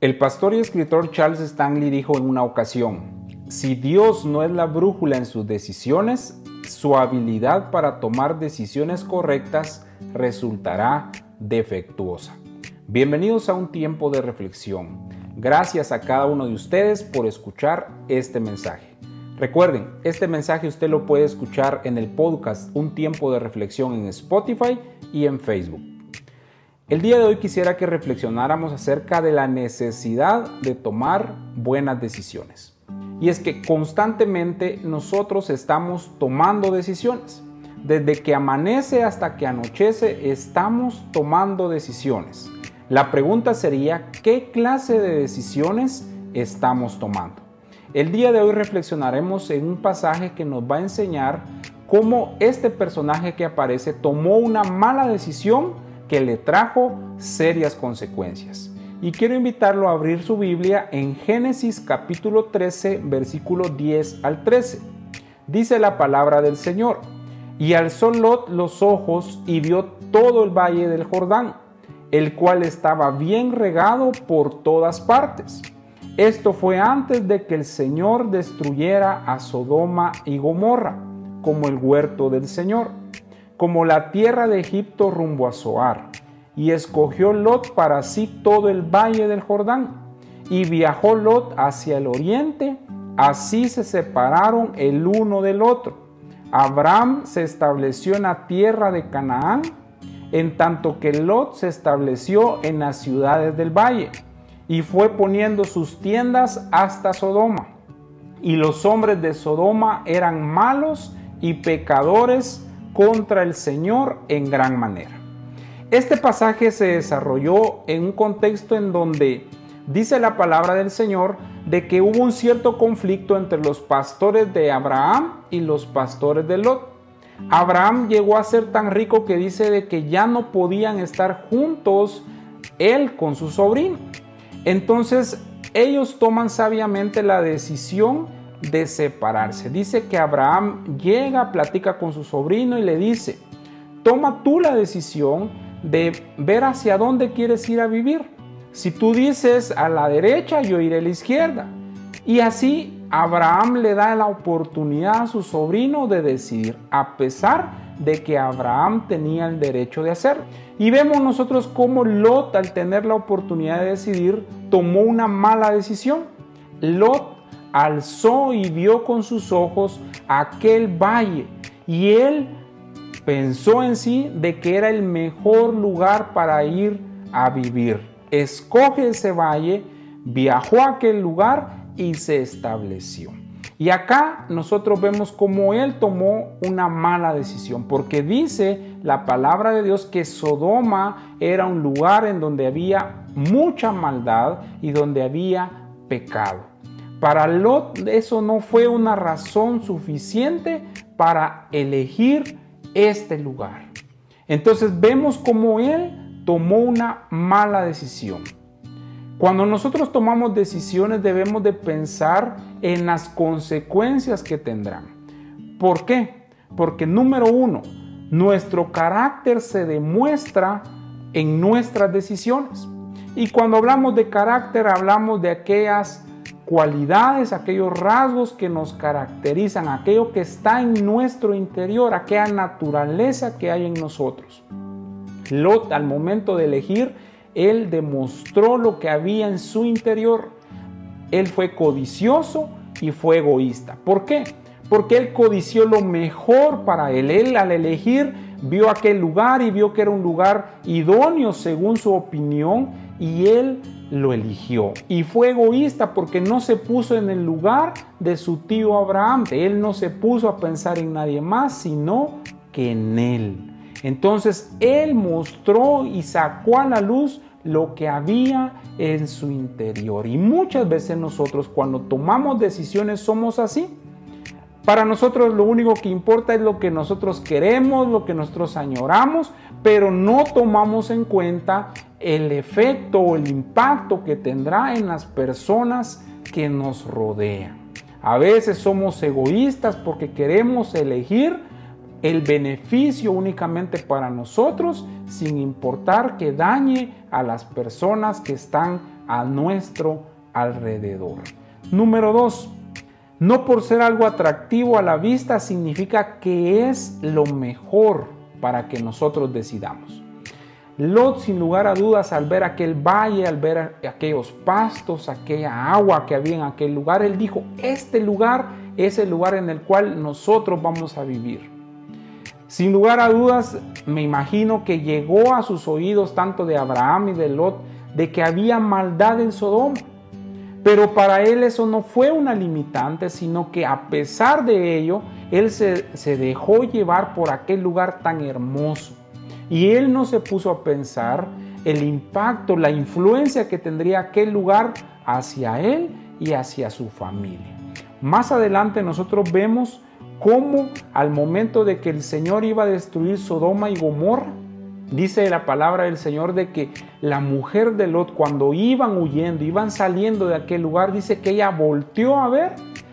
El pastor y escritor Charles Stanley dijo en una ocasión, si Dios no es la brújula en sus decisiones, su habilidad para tomar decisiones correctas resultará defectuosa. Bienvenidos a un tiempo de reflexión. Gracias a cada uno de ustedes por escuchar este mensaje. Recuerden, este mensaje usted lo puede escuchar en el podcast Un tiempo de reflexión en Spotify y en Facebook. El día de hoy quisiera que reflexionáramos acerca de la necesidad de tomar buenas decisiones. Y es que constantemente nosotros estamos tomando decisiones. Desde que amanece hasta que anochece estamos tomando decisiones. La pregunta sería, ¿qué clase de decisiones estamos tomando? El día de hoy reflexionaremos en un pasaje que nos va a enseñar cómo este personaje que aparece tomó una mala decisión que le trajo serias consecuencias. Y quiero invitarlo a abrir su Biblia en Génesis capítulo 13, versículo 10 al 13. Dice la palabra del Señor, y alzó Lot los ojos y vio todo el valle del Jordán, el cual estaba bien regado por todas partes. Esto fue antes de que el Señor destruyera a Sodoma y Gomorra, como el huerto del Señor como la tierra de Egipto rumbo a Zoar, y escogió Lot para sí todo el valle del Jordán, y viajó Lot hacia el oriente, así se separaron el uno del otro. Abraham se estableció en la tierra de Canaán, en tanto que Lot se estableció en las ciudades del valle, y fue poniendo sus tiendas hasta Sodoma. Y los hombres de Sodoma eran malos y pecadores, contra el Señor en gran manera. Este pasaje se desarrolló en un contexto en donde dice la palabra del Señor de que hubo un cierto conflicto entre los pastores de Abraham y los pastores de Lot. Abraham llegó a ser tan rico que dice de que ya no podían estar juntos él con su sobrino. Entonces ellos toman sabiamente la decisión de separarse. Dice que Abraham llega, platica con su sobrino y le dice, toma tú la decisión de ver hacia dónde quieres ir a vivir. Si tú dices a la derecha, yo iré a la izquierda. Y así Abraham le da la oportunidad a su sobrino de decidir, a pesar de que Abraham tenía el derecho de hacerlo. Y vemos nosotros cómo Lot, al tener la oportunidad de decidir, tomó una mala decisión. Lot alzó y vio con sus ojos aquel valle y él pensó en sí de que era el mejor lugar para ir a vivir. Escoge ese valle, viajó a aquel lugar y se estableció. Y acá nosotros vemos cómo él tomó una mala decisión, porque dice la palabra de Dios que Sodoma era un lugar en donde había mucha maldad y donde había pecado. Para Lot eso no fue una razón suficiente para elegir este lugar. Entonces vemos cómo él tomó una mala decisión. Cuando nosotros tomamos decisiones debemos de pensar en las consecuencias que tendrán. ¿Por qué? Porque número uno, nuestro carácter se demuestra en nuestras decisiones. Y cuando hablamos de carácter hablamos de aquellas cualidades, aquellos rasgos que nos caracterizan, aquello que está en nuestro interior, aquella naturaleza que hay en nosotros. Lot al momento de elegir, él demostró lo que había en su interior. Él fue codicioso y fue egoísta. ¿Por qué? Porque él codició lo mejor para él. Él al elegir vio aquel lugar y vio que era un lugar idóneo según su opinión y él lo eligió. Y fue egoísta porque no se puso en el lugar de su tío Abraham. Él no se puso a pensar en nadie más, sino que en él. Entonces él mostró y sacó a la luz lo que había en su interior. Y muchas veces nosotros cuando tomamos decisiones somos así. Para nosotros lo único que importa es lo que nosotros queremos, lo que nosotros añoramos, pero no tomamos en cuenta el efecto o el impacto que tendrá en las personas que nos rodean. A veces somos egoístas porque queremos elegir el beneficio únicamente para nosotros sin importar que dañe a las personas que están a nuestro alrededor. Número 2. No por ser algo atractivo a la vista significa que es lo mejor para que nosotros decidamos. Lot, sin lugar a dudas, al ver aquel valle, al ver aquellos pastos, aquella agua que había en aquel lugar, él dijo, este lugar es el lugar en el cual nosotros vamos a vivir. Sin lugar a dudas, me imagino que llegó a sus oídos tanto de Abraham y de Lot de que había maldad en Sodoma. Pero para él eso no fue una limitante, sino que a pesar de ello, él se, dejó llevar por aquel lugar tan hermoso. Y él no se puso a pensar el impacto, la influencia que tendría aquel lugar hacia él y hacia su familia. Más adelante nosotros vemos cómo al momento de que el Señor iba a destruir Sodoma y Gomorra, dice la palabra del Señor de que la mujer de Lot cuando iban huyendo, iban saliendo de aquel lugar, dice que ella volteó a ver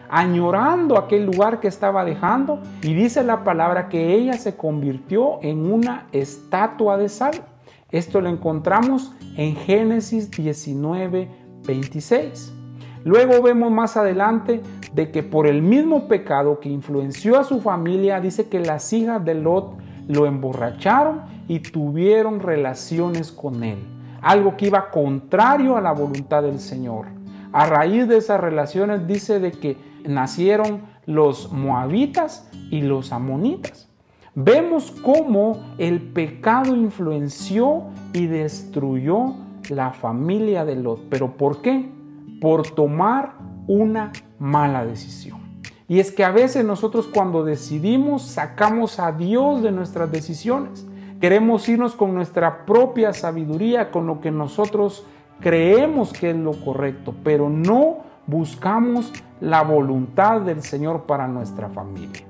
añorando aquel lugar que estaba dejando y dice la palabra que ella se convirtió en una estatua de sal. Esto lo encontramos en Génesis 19, 26. Luego vemos más adelante de que por el mismo pecado que influenció a su familia, dice que las hijas de Lot lo emborracharon y tuvieron relaciones con él, algo que iba contrario a la voluntad del Señor. A raíz de esas relaciones dice de que nacieron los moabitas y los amonitas. Vemos cómo el pecado influenció y destruyó la familia de Lot. ¿Pero por qué? Por tomar una mala decisión. Y es que a veces nosotros cuando decidimos sacamos a Dios de nuestras decisiones. Queremos irnos con nuestra propia sabiduría, con lo que nosotros creemos que es lo correcto, pero no buscamos la voluntad del Señor para nuestra familia.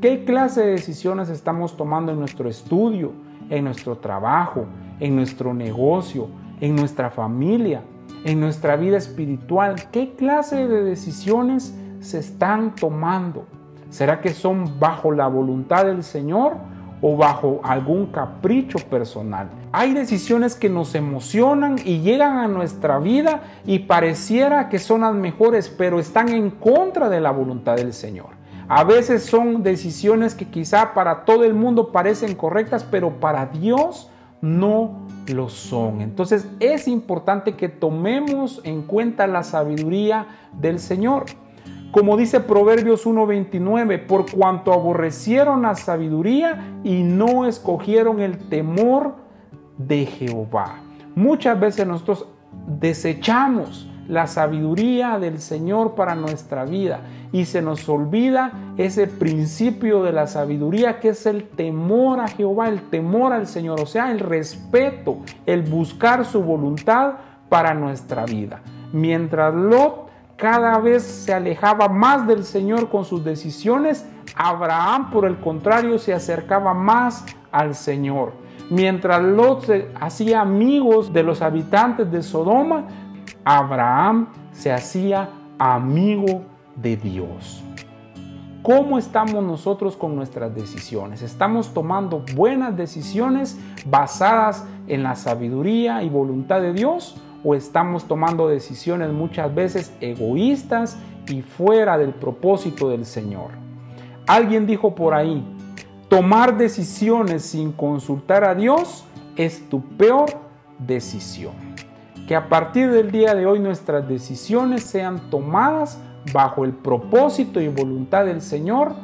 ¿Qué clase de decisiones estamos tomando en nuestro estudio, en nuestro trabajo, en nuestro negocio, en nuestra familia, en nuestra vida espiritual? ¿Qué clase de decisiones se están tomando? ¿Será que son bajo la voluntad del Señor o bajo algún capricho personal. Hay decisiones que nos emocionan y llegan a nuestra vida y pareciera que son las mejores, pero están en contra de la voluntad del Señor. A veces son decisiones que quizá para todo el mundo parecen correctas, pero para Dios no lo son. Entonces es importante que tomemos en cuenta la sabiduría del Señor. Como dice Proverbios 1:29, por cuanto aborrecieron la sabiduría y no escogieron el temor de Jehová. Muchas veces nosotros desechamos la sabiduría del Señor para nuestra vida y se nos olvida ese principio de la sabiduría que es el temor a Jehová, el temor al Señor, o sea, el respeto, el buscar su voluntad para nuestra vida. Mientras Lot cada vez se alejaba más del Señor con sus decisiones, Abraham por el contrario se acercaba más al Señor. Mientras Lot se hacía amigos de los habitantes de Sodoma, Abraham se hacía amigo de Dios. ¿Cómo estamos nosotros con nuestras decisiones? ¿Estamos tomando buenas decisiones basadas en la sabiduría y voluntad de Dios? O estamos tomando decisiones muchas veces egoístas y fuera del propósito del Señor. Alguien dijo por ahí, tomar decisiones sin consultar a Dios es tu peor decisión. Que a partir del día de hoy nuestras decisiones sean tomadas bajo el propósito y voluntad del Señor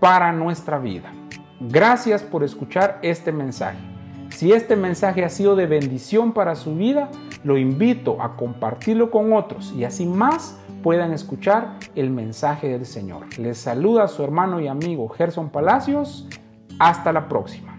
para nuestra vida. Gracias por escuchar este mensaje. Si este mensaje ha sido de bendición para su vida, lo invito a compartirlo con otros y así más puedan escuchar el mensaje del Señor. Les saluda su hermano y amigo Gerson Palacios. Hasta la próxima.